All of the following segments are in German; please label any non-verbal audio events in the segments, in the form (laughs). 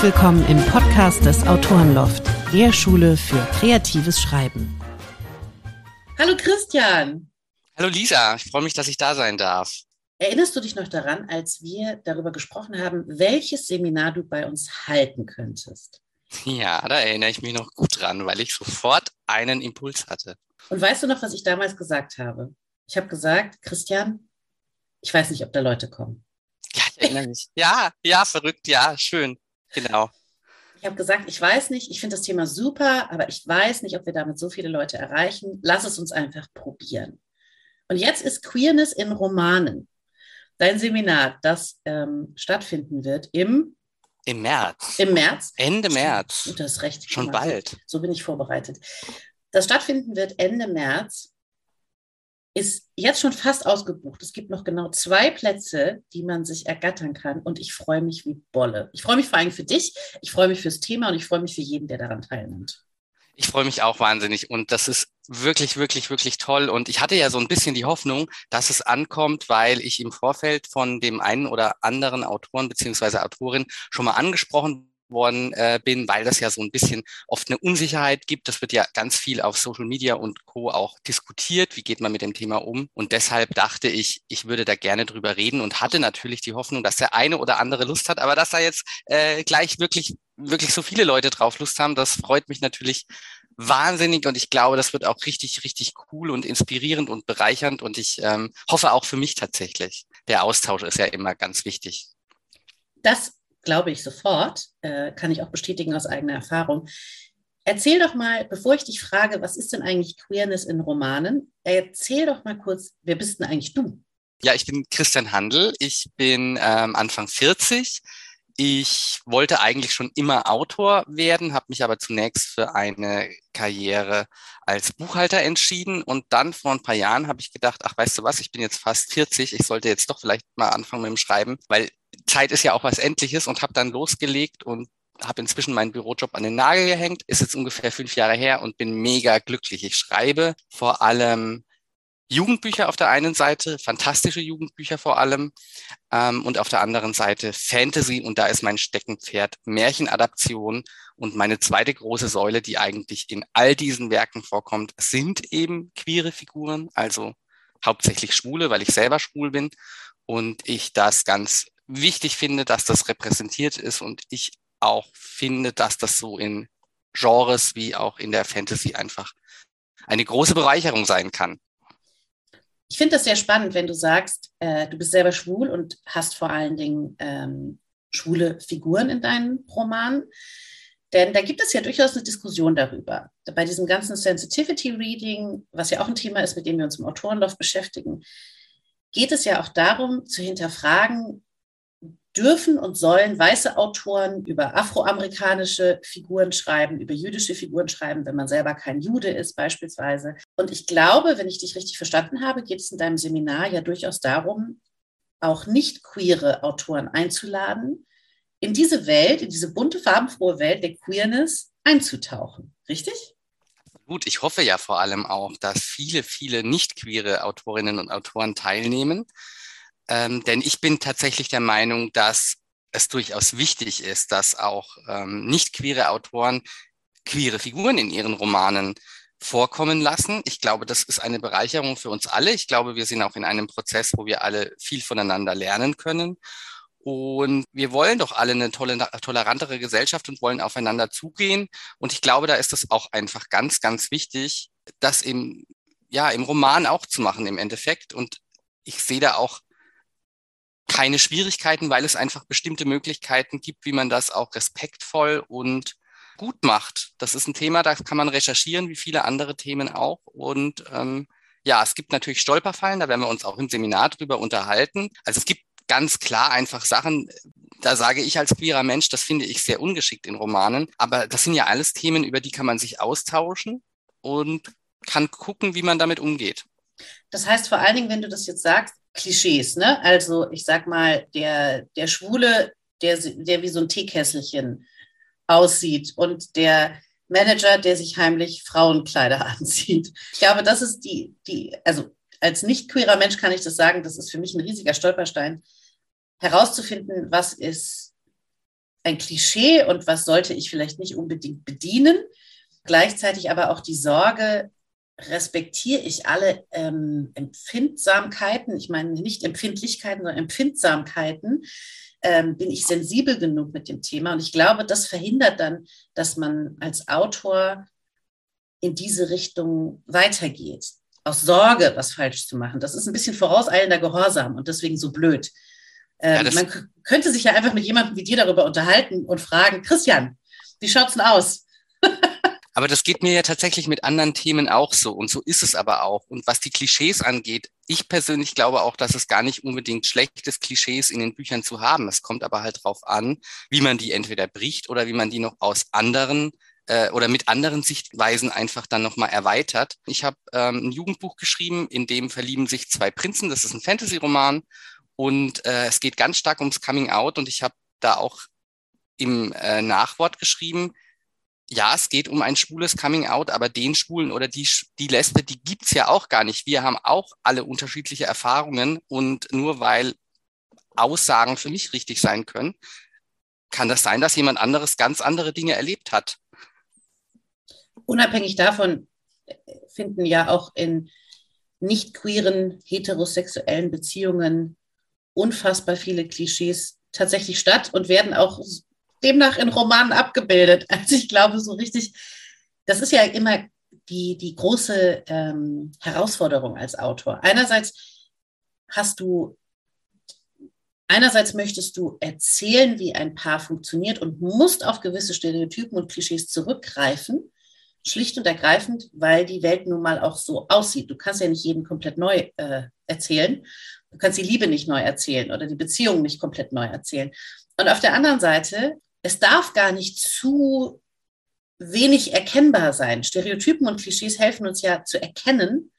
Herzlich willkommen im Podcast des Autorenloft, der Schule für kreatives Schreiben. Hallo Christian. Hallo Lisa, ich freue mich, dass ich da sein darf. Erinnerst du dich noch daran, als wir darüber gesprochen haben, welches Seminar du bei uns halten könntest? Ja, da erinnere ich mich noch gut dran, weil ich sofort einen Impuls hatte. Und weißt du noch, was ich damals gesagt habe? Ich habe gesagt, Christian, ich weiß nicht, ob da Leute kommen. Ja, ich erinnere mich. ja, ja, verrückt, ja, schön. Genau. Ich habe gesagt, ich weiß nicht, ich finde das Thema super, aber ich weiß nicht, ob wir damit so viele Leute erreichen. Lass es uns einfach probieren. Und jetzt ist Queerness in Romanen. Dein Seminar, das ähm, stattfinden wird im im März. Im März? Ende März. Du hast recht. Schon bald. So bin ich vorbereitet. Das stattfinden wird Ende März ist jetzt schon fast ausgebucht. Es gibt noch genau zwei Plätze, die man sich ergattern kann. Und ich freue mich wie Bolle. Ich freue mich vor allem für dich, ich freue mich fürs Thema und ich freue mich für jeden, der daran teilnimmt. Ich freue mich auch wahnsinnig und das ist wirklich, wirklich, wirklich toll. Und ich hatte ja so ein bisschen die Hoffnung, dass es ankommt, weil ich im Vorfeld von dem einen oder anderen Autoren beziehungsweise Autorin schon mal angesprochen worden äh, bin, weil das ja so ein bisschen oft eine Unsicherheit gibt. Das wird ja ganz viel auf Social Media und Co. auch diskutiert. Wie geht man mit dem Thema um? Und deshalb dachte ich, ich würde da gerne drüber reden und hatte natürlich die Hoffnung, dass der eine oder andere Lust hat, aber dass da jetzt äh, gleich wirklich, wirklich so viele Leute drauf Lust haben, das freut mich natürlich wahnsinnig und ich glaube, das wird auch richtig, richtig cool und inspirierend und bereichernd und ich ähm, hoffe auch für mich tatsächlich. Der Austausch ist ja immer ganz wichtig. Das glaube ich sofort, äh, kann ich auch bestätigen aus eigener Erfahrung. Erzähl doch mal, bevor ich dich frage, was ist denn eigentlich Queerness in Romanen, erzähl doch mal kurz, wer bist denn eigentlich du? Ja, ich bin Christian Handel. Ich bin ähm, Anfang 40. Ich wollte eigentlich schon immer Autor werden, habe mich aber zunächst für eine Karriere als Buchhalter entschieden und dann vor ein paar Jahren habe ich gedacht, ach weißt du was, ich bin jetzt fast 40, ich sollte jetzt doch vielleicht mal anfangen mit dem Schreiben, weil Zeit ist ja auch was Endliches und habe dann losgelegt und habe inzwischen meinen Bürojob an den Nagel gehängt, ist jetzt ungefähr fünf Jahre her und bin mega glücklich. Ich schreibe vor allem Jugendbücher auf der einen Seite, fantastische Jugendbücher vor allem, ähm, und auf der anderen Seite Fantasy und da ist mein Steckenpferd Märchenadaption. Und meine zweite große Säule, die eigentlich in all diesen Werken vorkommt, sind eben queere Figuren, also hauptsächlich Schwule, weil ich selber schwul bin. Und ich das ganz wichtig finde, dass das repräsentiert ist und ich auch finde, dass das so in Genres wie auch in der Fantasy einfach eine große Bereicherung sein kann. Ich finde das sehr spannend, wenn du sagst, äh, du bist selber schwul und hast vor allen Dingen ähm, schwule Figuren in deinen Romanen. Denn da gibt es ja durchaus eine Diskussion darüber. Bei diesem ganzen Sensitivity Reading, was ja auch ein Thema ist, mit dem wir uns im Autorenlauf beschäftigen, geht es ja auch darum, zu hinterfragen, dürfen und sollen weiße Autoren über afroamerikanische Figuren schreiben, über jüdische Figuren schreiben, wenn man selber kein Jude ist beispielsweise. Und ich glaube, wenn ich dich richtig verstanden habe, geht es in deinem Seminar ja durchaus darum, auch nicht queere Autoren einzuladen, in diese Welt, in diese bunte, farbenfrohe Welt der Queerness einzutauchen. Richtig? Gut, ich hoffe ja vor allem auch, dass viele, viele nicht queere Autorinnen und Autoren teilnehmen ähm, denn ich bin tatsächlich der Meinung, dass es durchaus wichtig ist, dass auch ähm, nicht queere Autoren queere Figuren in ihren Romanen vorkommen lassen. Ich glaube, das ist eine Bereicherung für uns alle. Ich glaube, wir sind auch in einem Prozess, wo wir alle viel voneinander lernen können. Und wir wollen doch alle eine tolle, tolerantere Gesellschaft und wollen aufeinander zugehen. Und ich glaube, da ist es auch einfach ganz, ganz wichtig, das im, ja, im Roman auch zu machen im Endeffekt. Und ich sehe da auch keine Schwierigkeiten, weil es einfach bestimmte Möglichkeiten gibt, wie man das auch respektvoll und gut macht. Das ist ein Thema, da kann man recherchieren, wie viele andere Themen auch. Und ähm, ja, es gibt natürlich Stolperfallen, da werden wir uns auch im Seminar drüber unterhalten. Also es gibt ganz klar einfach Sachen, da sage ich als queerer Mensch, das finde ich sehr ungeschickt in Romanen. Aber das sind ja alles Themen, über die kann man sich austauschen und kann gucken, wie man damit umgeht. Das heißt vor allen Dingen, wenn du das jetzt sagst, Klischees, ne? Also ich sag mal, der, der Schwule, der, der wie so ein Teekesselchen aussieht und der Manager, der sich heimlich Frauenkleider (laughs) anzieht. Ich glaube, das ist die, die, also als nicht queerer Mensch kann ich das sagen, das ist für mich ein riesiger Stolperstein, herauszufinden, was ist ein Klischee und was sollte ich vielleicht nicht unbedingt bedienen. Gleichzeitig aber auch die Sorge, respektiere ich alle ähm, Empfindsamkeiten, ich meine nicht Empfindlichkeiten, sondern Empfindsamkeiten, ähm, bin ich sensibel genug mit dem Thema. Und ich glaube, das verhindert dann, dass man als Autor in diese Richtung weitergeht. Aus Sorge, was falsch zu machen. Das ist ein bisschen vorauseilender Gehorsam und deswegen so blöd. Ähm, ja, man könnte sich ja einfach mit jemandem wie dir darüber unterhalten und fragen, Christian, wie schaut's denn aus? (laughs) Aber das geht mir ja tatsächlich mit anderen Themen auch so. Und so ist es aber auch. Und was die Klischees angeht, ich persönlich glaube auch, dass es gar nicht unbedingt schlecht ist, Klischees in den Büchern zu haben. Es kommt aber halt drauf an, wie man die entweder bricht oder wie man die noch aus anderen äh, oder mit anderen Sichtweisen einfach dann nochmal erweitert. Ich habe ähm, ein Jugendbuch geschrieben, in dem verlieben sich zwei Prinzen. Das ist ein Fantasy-Roman und äh, es geht ganz stark ums Coming Out und ich habe da auch im äh, Nachwort geschrieben, ja, es geht um ein schwules Coming Out, aber den Schwulen oder die, die Lesbe, die gibt's ja auch gar nicht. Wir haben auch alle unterschiedliche Erfahrungen und nur weil Aussagen für mich richtig sein können, kann das sein, dass jemand anderes ganz andere Dinge erlebt hat. Unabhängig davon finden ja auch in nicht queeren heterosexuellen Beziehungen unfassbar viele Klischees tatsächlich statt und werden auch demnach in Romanen abgebildet. (laughs) Also ich glaube, so richtig, das ist ja immer die, die große ähm, Herausforderung als Autor. Einerseits hast du, einerseits möchtest du erzählen, wie ein Paar funktioniert und musst auf gewisse Stereotypen und Klischees zurückgreifen. Schlicht und ergreifend, weil die Welt nun mal auch so aussieht. Du kannst ja nicht jeden komplett neu äh, erzählen. Du kannst die Liebe nicht neu erzählen oder die Beziehung nicht komplett neu erzählen. Und auf der anderen Seite es darf gar nicht zu wenig erkennbar sein. Stereotypen und Klischees helfen uns ja zu erkennen,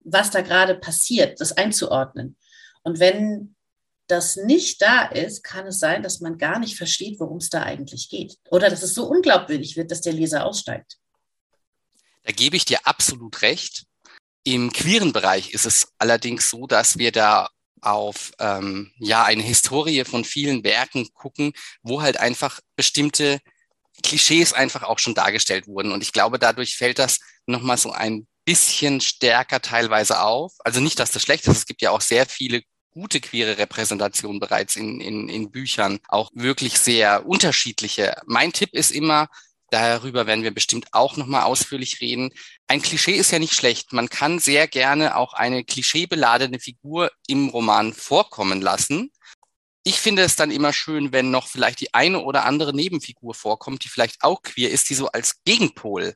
was da gerade passiert, das einzuordnen. Und wenn das nicht da ist, kann es sein, dass man gar nicht versteht, worum es da eigentlich geht. Oder dass es so unglaubwürdig wird, dass der Leser aussteigt. Da gebe ich dir absolut recht. Im queeren Bereich ist es allerdings so, dass wir da auf ähm, ja eine Historie von vielen Werken gucken, wo halt einfach bestimmte Klischees einfach auch schon dargestellt wurden. Und ich glaube, dadurch fällt das nochmal so ein bisschen stärker teilweise auf. Also nicht, dass das schlecht ist. Es gibt ja auch sehr viele gute queere Repräsentationen bereits in, in, in Büchern, auch wirklich sehr unterschiedliche. Mein Tipp ist immer, Darüber werden wir bestimmt auch nochmal ausführlich reden. Ein Klischee ist ja nicht schlecht. Man kann sehr gerne auch eine klischeebeladene Figur im Roman vorkommen lassen. Ich finde es dann immer schön, wenn noch vielleicht die eine oder andere Nebenfigur vorkommt, die vielleicht auch queer ist, die so als Gegenpol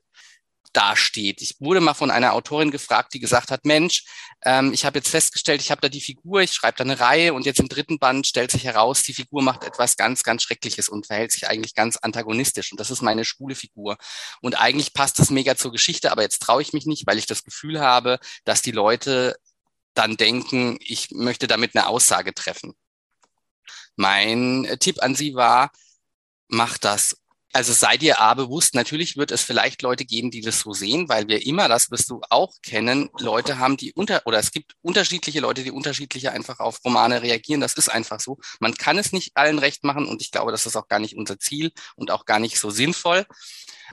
dasteht. Ich wurde mal von einer Autorin gefragt, die gesagt hat, Mensch, ähm, ich habe jetzt festgestellt, ich habe da die Figur, ich schreibe da eine Reihe und jetzt im dritten Band stellt sich heraus, die Figur macht etwas ganz, ganz Schreckliches und verhält sich eigentlich ganz antagonistisch. Und das ist meine schwule Figur. Und eigentlich passt das mega zur Geschichte, aber jetzt traue ich mich nicht, weil ich das Gefühl habe, dass die Leute dann denken, ich möchte damit eine Aussage treffen. Mein Tipp an Sie war, mach das also sei dir A bewusst, natürlich wird es vielleicht Leute geben, die das so sehen, weil wir immer, das wirst du auch kennen, Leute haben, die unter, oder es gibt unterschiedliche Leute, die unterschiedlicher einfach auf Romane reagieren. Das ist einfach so. Man kann es nicht allen recht machen und ich glaube, das ist auch gar nicht unser Ziel und auch gar nicht so sinnvoll.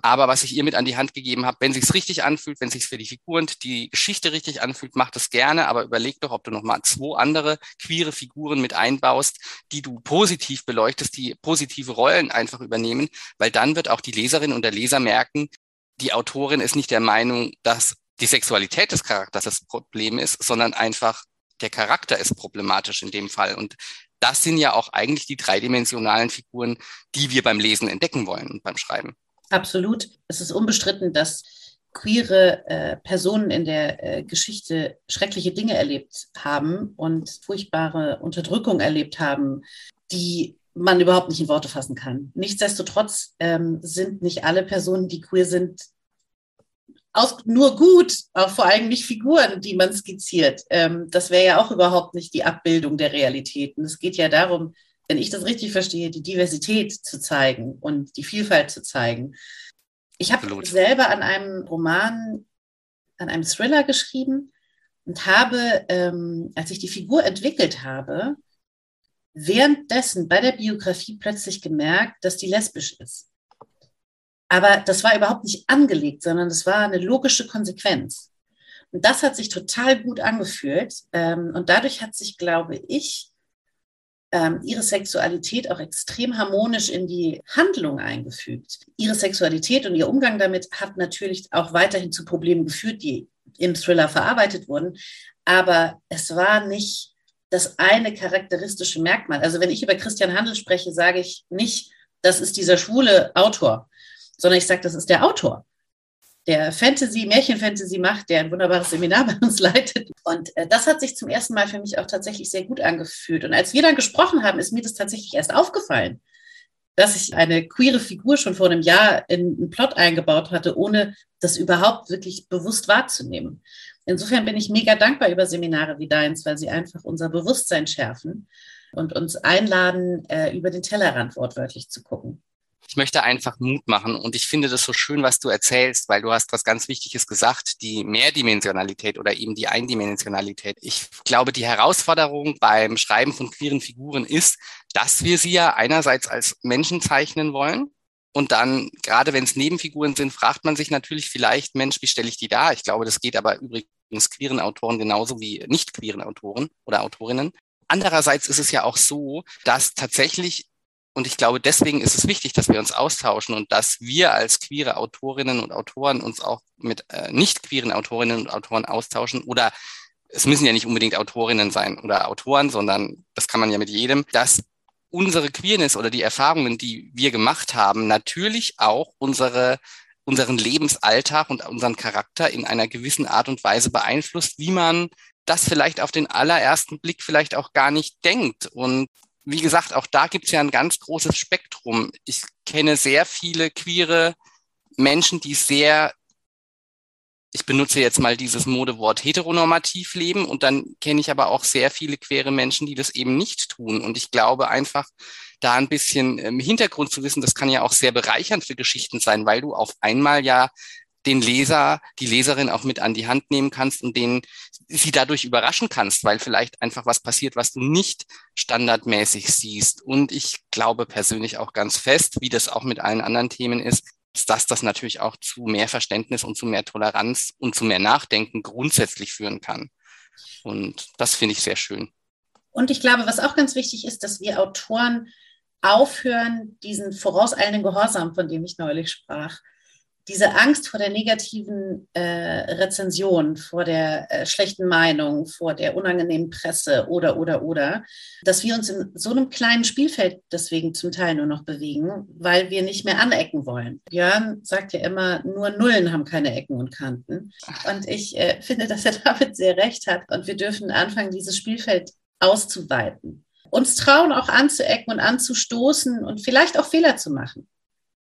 Aber was ich ihr mit an die Hand gegeben habe, wenn sich's richtig anfühlt, wenn sich's für die Figuren, die Geschichte richtig anfühlt, mach das gerne, aber überleg doch, ob du noch mal zwei andere queere Figuren mit einbaust, die du positiv beleuchtest, die positive Rollen einfach übernehmen, weil dann wird auch die Leserin und der Leser merken, die Autorin ist nicht der Meinung, dass die Sexualität des Charakters das Problem ist, sondern einfach der Charakter ist problematisch in dem Fall. Und das sind ja auch eigentlich die dreidimensionalen Figuren, die wir beim Lesen entdecken wollen und beim Schreiben. Absolut. Es ist unbestritten, dass queere äh, Personen in der äh, Geschichte schreckliche Dinge erlebt haben und furchtbare Unterdrückung erlebt haben, die man überhaupt nicht in Worte fassen kann. Nichtsdestotrotz ähm, sind nicht alle Personen, die queer sind, auch nur gut, auch vor allem nicht Figuren, die man skizziert. Ähm, das wäre ja auch überhaupt nicht die Abbildung der Realitäten. Es geht ja darum, wenn ich das richtig verstehe, die Diversität zu zeigen und die Vielfalt zu zeigen. Ich habe selber an einem Roman, an einem Thriller geschrieben und habe, ähm, als ich die Figur entwickelt habe, währenddessen bei der Biografie plötzlich gemerkt, dass die lesbisch ist. Aber das war überhaupt nicht angelegt, sondern das war eine logische Konsequenz. Und das hat sich total gut angefühlt. Ähm, und dadurch hat sich, glaube ich, ähm, ihre Sexualität auch extrem harmonisch in die Handlung eingefügt. Ihre Sexualität und ihr Umgang damit hat natürlich auch weiterhin zu Problemen geführt, die im Thriller verarbeitet wurden. Aber es war nicht das eine charakteristische Merkmal. Also wenn ich über Christian Handel spreche, sage ich nicht, das ist dieser schwule Autor, sondern ich sage, das ist der Autor der Fantasy, Märchenfantasy macht, der ein wunderbares Seminar (laughs) bei uns leitet. Und äh, das hat sich zum ersten Mal für mich auch tatsächlich sehr gut angefühlt. Und als wir dann gesprochen haben, ist mir das tatsächlich erst aufgefallen, dass ich eine queere Figur schon vor einem Jahr in einen Plot eingebaut hatte, ohne das überhaupt wirklich bewusst wahrzunehmen. Insofern bin ich mega dankbar über Seminare wie deins, weil sie einfach unser Bewusstsein schärfen und uns einladen, äh, über den Tellerrand wortwörtlich zu gucken ich möchte einfach Mut machen. Und ich finde das so schön, was du erzählst, weil du hast was ganz Wichtiges gesagt, die Mehrdimensionalität oder eben die Eindimensionalität. Ich glaube, die Herausforderung beim Schreiben von queeren Figuren ist, dass wir sie ja einerseits als Menschen zeichnen wollen. Und dann, gerade wenn es Nebenfiguren sind, fragt man sich natürlich vielleicht, Mensch, wie stelle ich die dar? Ich glaube, das geht aber übrigens queeren Autoren genauso wie nicht queeren Autoren oder Autorinnen. Andererseits ist es ja auch so, dass tatsächlich und ich glaube, deswegen ist es wichtig, dass wir uns austauschen und dass wir als queere Autorinnen und Autoren uns auch mit äh, nicht queeren Autorinnen und Autoren austauschen oder es müssen ja nicht unbedingt Autorinnen sein oder Autoren, sondern das kann man ja mit jedem, dass unsere Queerness oder die Erfahrungen, die wir gemacht haben, natürlich auch unsere unseren Lebensalltag und unseren Charakter in einer gewissen Art und Weise beeinflusst, wie man das vielleicht auf den allerersten Blick vielleicht auch gar nicht denkt. Und wie gesagt, auch da gibt es ja ein ganz großes Spektrum. Ich kenne sehr viele queere Menschen, die sehr, ich benutze jetzt mal dieses Modewort heteronormativ leben und dann kenne ich aber auch sehr viele queere Menschen, die das eben nicht tun. Und ich glaube einfach, da ein bisschen im Hintergrund zu wissen, das kann ja auch sehr bereichernd für Geschichten sein, weil du auf einmal ja den Leser, die Leserin auch mit an die Hand nehmen kannst und den sie dadurch überraschen kannst, weil vielleicht einfach was passiert, was du nicht standardmäßig siehst. Und ich glaube persönlich auch ganz fest, wie das auch mit allen anderen Themen ist, dass das natürlich auch zu mehr Verständnis und zu mehr Toleranz und zu mehr Nachdenken grundsätzlich führen kann. Und das finde ich sehr schön. Und ich glaube, was auch ganz wichtig ist, dass wir Autoren aufhören, diesen vorauseilenden Gehorsam, von dem ich neulich sprach, diese Angst vor der negativen äh, Rezension, vor der äh, schlechten Meinung, vor der unangenehmen Presse oder, oder, oder, dass wir uns in so einem kleinen Spielfeld deswegen zum Teil nur noch bewegen, weil wir nicht mehr anecken wollen. Björn sagt ja immer, nur Nullen haben keine Ecken und Kanten. Und ich äh, finde, dass er damit sehr recht hat. Und wir dürfen anfangen, dieses Spielfeld auszuweiten. Uns trauen auch anzuecken und anzustoßen und vielleicht auch Fehler zu machen.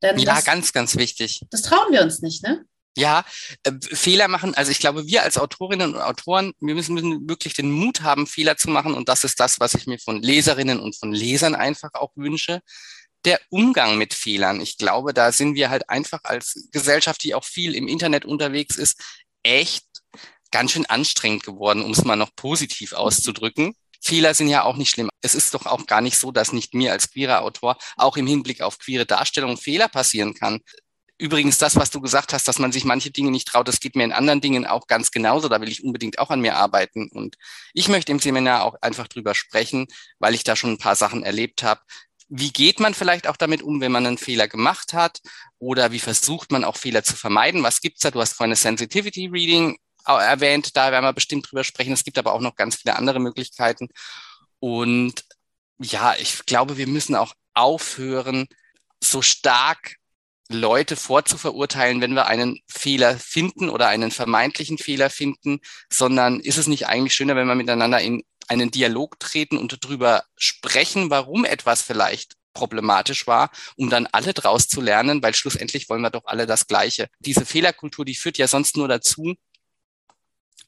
Denn ja, das, ganz, ganz wichtig. Das trauen wir uns nicht, ne? Ja, äh, Fehler machen. Also ich glaube, wir als Autorinnen und Autoren, wir müssen, müssen wirklich den Mut haben, Fehler zu machen. Und das ist das, was ich mir von Leserinnen und von Lesern einfach auch wünsche. Der Umgang mit Fehlern. Ich glaube, da sind wir halt einfach als Gesellschaft, die auch viel im Internet unterwegs ist, echt ganz schön anstrengend geworden, um es mal noch positiv auszudrücken. Fehler sind ja auch nicht schlimm. Es ist doch auch gar nicht so, dass nicht mir als queerer Autor auch im Hinblick auf queere Darstellung Fehler passieren kann. Übrigens, das, was du gesagt hast, dass man sich manche Dinge nicht traut, das geht mir in anderen Dingen auch ganz genauso. Da will ich unbedingt auch an mir arbeiten. Und ich möchte im Seminar auch einfach drüber sprechen, weil ich da schon ein paar Sachen erlebt habe. Wie geht man vielleicht auch damit um, wenn man einen Fehler gemacht hat? Oder wie versucht man auch Fehler zu vermeiden? Was gibt's da? Du hast vorhin Sensitivity Reading erwähnt, da werden wir bestimmt drüber sprechen. Es gibt aber auch noch ganz viele andere Möglichkeiten. Und ja, ich glaube, wir müssen auch aufhören, so stark Leute vorzuverurteilen, wenn wir einen Fehler finden oder einen vermeintlichen Fehler finden, sondern ist es nicht eigentlich schöner, wenn wir miteinander in einen Dialog treten und darüber sprechen, warum etwas vielleicht problematisch war, um dann alle draus zu lernen, weil schlussendlich wollen wir doch alle das Gleiche. Diese Fehlerkultur, die führt ja sonst nur dazu,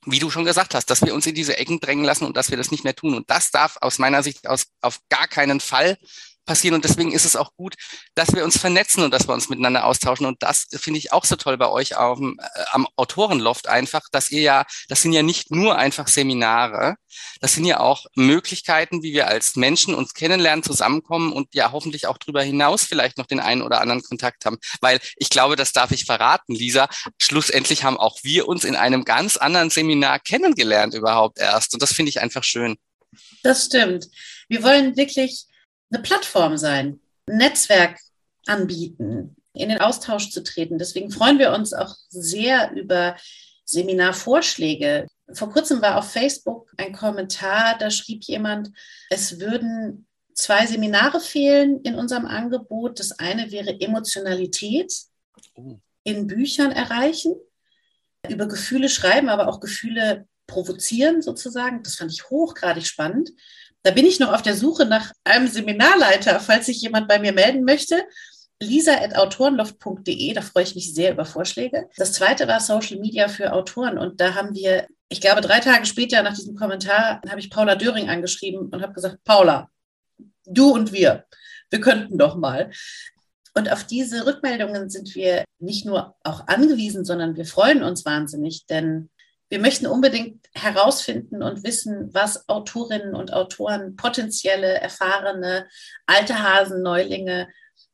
wie du schon gesagt hast, dass wir uns in diese Ecken drängen lassen und dass wir das nicht mehr tun. Und das darf aus meiner Sicht aus, auf gar keinen Fall passieren. Und deswegen ist es auch gut, dass wir uns vernetzen und dass wir uns miteinander austauschen. Und das finde ich auch so toll bei euch auf äh, am Autorenloft einfach, dass ihr ja, das sind ja nicht nur einfach Seminare, das sind ja auch Möglichkeiten, wie wir als Menschen uns kennenlernen, zusammenkommen und ja hoffentlich auch darüber hinaus vielleicht noch den einen oder anderen Kontakt haben. Weil ich glaube, das darf ich verraten, Lisa, schlussendlich haben auch wir uns in einem ganz anderen Seminar kennengelernt überhaupt erst. Und das finde ich einfach schön. Das stimmt. Wir wollen wirklich eine Plattform sein, ein Netzwerk anbieten, in den Austausch zu treten. Deswegen freuen wir uns auch sehr über Seminarvorschläge. Vor kurzem war auf Facebook ein Kommentar, da schrieb jemand, es würden zwei Seminare fehlen in unserem Angebot. Das eine wäre Emotionalität oh. in Büchern erreichen, über Gefühle schreiben, aber auch Gefühle provozieren sozusagen. Das fand ich hochgradig spannend. Da bin ich noch auf der Suche nach einem Seminarleiter, falls sich jemand bei mir melden möchte. lisa.autorenloft.de, da freue ich mich sehr über Vorschläge. Das zweite war Social Media für Autoren und da haben wir, ich glaube, drei Tage später nach diesem Kommentar habe ich Paula Döring angeschrieben und habe gesagt, Paula, du und wir, wir könnten doch mal. Und auf diese Rückmeldungen sind wir nicht nur auch angewiesen, sondern wir freuen uns wahnsinnig, denn wir möchten unbedingt herausfinden und wissen, was Autorinnen und Autoren, potenzielle, erfahrene, alte Hasen, Neulinge,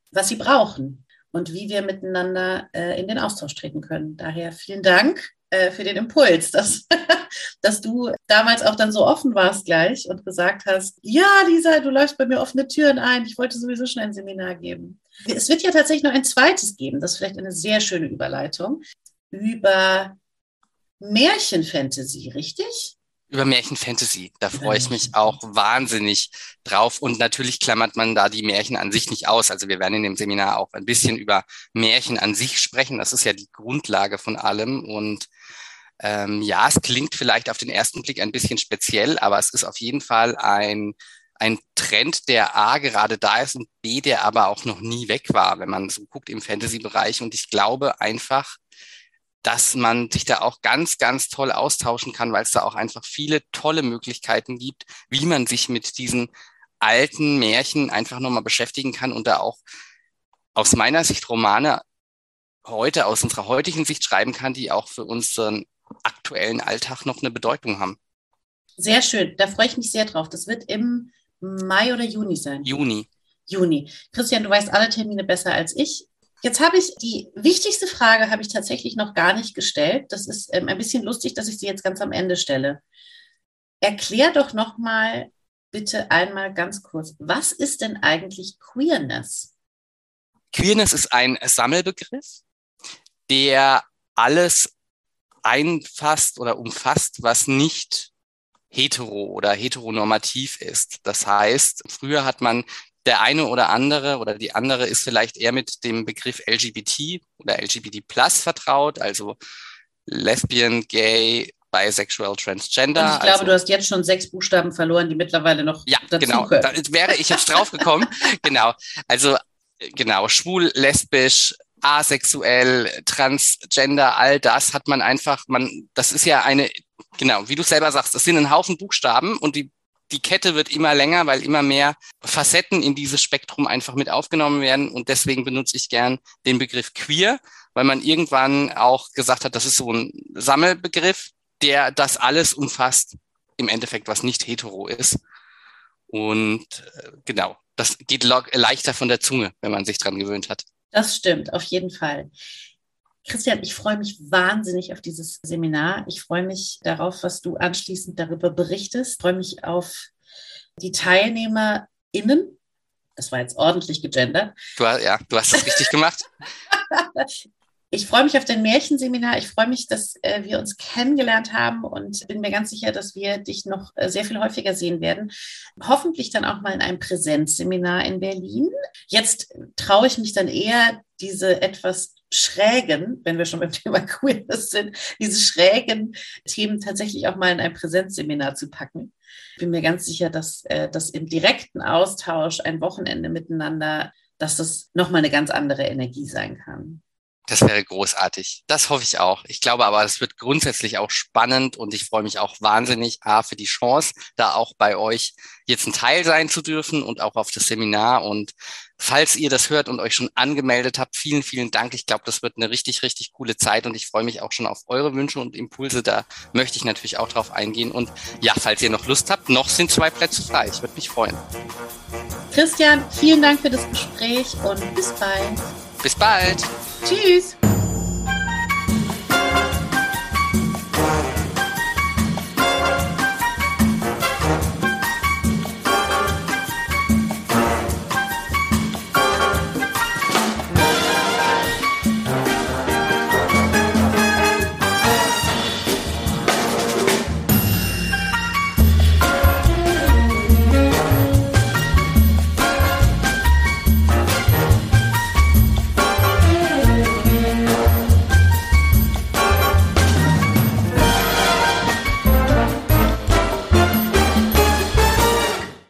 was sie brauchen und wie wir miteinander äh, in den Austausch treten können. Daher vielen Dank äh, für den Impuls, (laughs) dass, dass du damals auch dann so offen warst gleich und gesagt hast, ja, Lisa, du läufst bei mir offene Türen ein. Ich wollte sowieso schon ein Seminar geben. Es wird ja tatsächlich noch ein zweites geben. Das ist vielleicht eine sehr schöne Überleitung über Märchenfantasy, richtig? Über Märchenfantasy. Da freue ich mich auch wahnsinnig drauf. Und natürlich klammert man da die Märchen an sich nicht aus. Also wir werden in dem Seminar auch ein bisschen über Märchen an sich sprechen. Das ist ja die Grundlage von allem. Und ähm, ja, es klingt vielleicht auf den ersten Blick ein bisschen speziell, aber es ist auf jeden Fall ein, ein Trend, der A gerade da ist und B, der aber auch noch nie weg war, wenn man so guckt im Fantasy-Bereich. Und ich glaube einfach, dass man sich da auch ganz, ganz toll austauschen kann, weil es da auch einfach viele tolle Möglichkeiten gibt, wie man sich mit diesen alten Märchen einfach nochmal beschäftigen kann und da auch aus meiner Sicht Romane heute, aus unserer heutigen Sicht schreiben kann, die auch für unseren aktuellen Alltag noch eine Bedeutung haben. Sehr schön, da freue ich mich sehr drauf. Das wird im Mai oder Juni sein. Juni. Juni. Christian, du weißt alle Termine besser als ich. Jetzt habe ich die wichtigste Frage habe ich tatsächlich noch gar nicht gestellt. Das ist ähm, ein bisschen lustig, dass ich sie jetzt ganz am Ende stelle. Erklär doch noch mal bitte einmal ganz kurz, was ist denn eigentlich Queerness? Queerness ist ein Sammelbegriff, der alles einfasst oder umfasst, was nicht hetero oder heteronormativ ist. Das heißt, früher hat man der eine oder andere oder die andere ist vielleicht eher mit dem Begriff LGBT oder LGBT plus vertraut, also Lesbian, Gay, Bisexual, Transgender. Und ich glaube, also, du hast jetzt schon sechs Buchstaben verloren, die mittlerweile noch ja, dazu genau. Da wäre ich jetzt drauf gekommen. (laughs) genau. Also genau, schwul, lesbisch, asexuell, transgender, all das hat man einfach, man, das ist ja eine, genau, wie du selber sagst, das sind ein Haufen Buchstaben und die die Kette wird immer länger, weil immer mehr Facetten in dieses Spektrum einfach mit aufgenommen werden. Und deswegen benutze ich gern den Begriff queer, weil man irgendwann auch gesagt hat, das ist so ein Sammelbegriff, der das alles umfasst, im Endeffekt, was nicht hetero ist. Und äh, genau, das geht leichter von der Zunge, wenn man sich dran gewöhnt hat. Das stimmt, auf jeden Fall. Christian, ich freue mich wahnsinnig auf dieses Seminar. Ich freue mich darauf, was du anschließend darüber berichtest. Ich freue mich auf die TeilnehmerInnen. Das war jetzt ordentlich gegendert. Du, ja, du hast es richtig gemacht. (laughs) Ich freue mich auf dein Märchenseminar. Ich freue mich, dass äh, wir uns kennengelernt haben und bin mir ganz sicher, dass wir dich noch äh, sehr viel häufiger sehen werden. Hoffentlich dann auch mal in einem Präsenzseminar in Berlin. Jetzt traue ich mich dann eher, diese etwas schrägen, wenn wir schon beim (laughs) Thema Queerness sind, diese schrägen Themen tatsächlich auch mal in ein Präsenzseminar zu packen. Ich bin mir ganz sicher, dass äh, das im direkten Austausch ein Wochenende miteinander, dass das nochmal eine ganz andere Energie sein kann. Das wäre großartig. Das hoffe ich auch. Ich glaube aber, es wird grundsätzlich auch spannend und ich freue mich auch wahnsinnig A, für die Chance, da auch bei euch jetzt ein Teil sein zu dürfen und auch auf das Seminar. Und falls ihr das hört und euch schon angemeldet habt, vielen, vielen Dank. Ich glaube, das wird eine richtig, richtig coole Zeit und ich freue mich auch schon auf eure Wünsche und Impulse. Da möchte ich natürlich auch drauf eingehen. Und ja, falls ihr noch Lust habt, noch sind zwei Plätze frei. Ich würde mich freuen. Christian, vielen Dank für das Gespräch und bis bald. Bis bald. Cheers!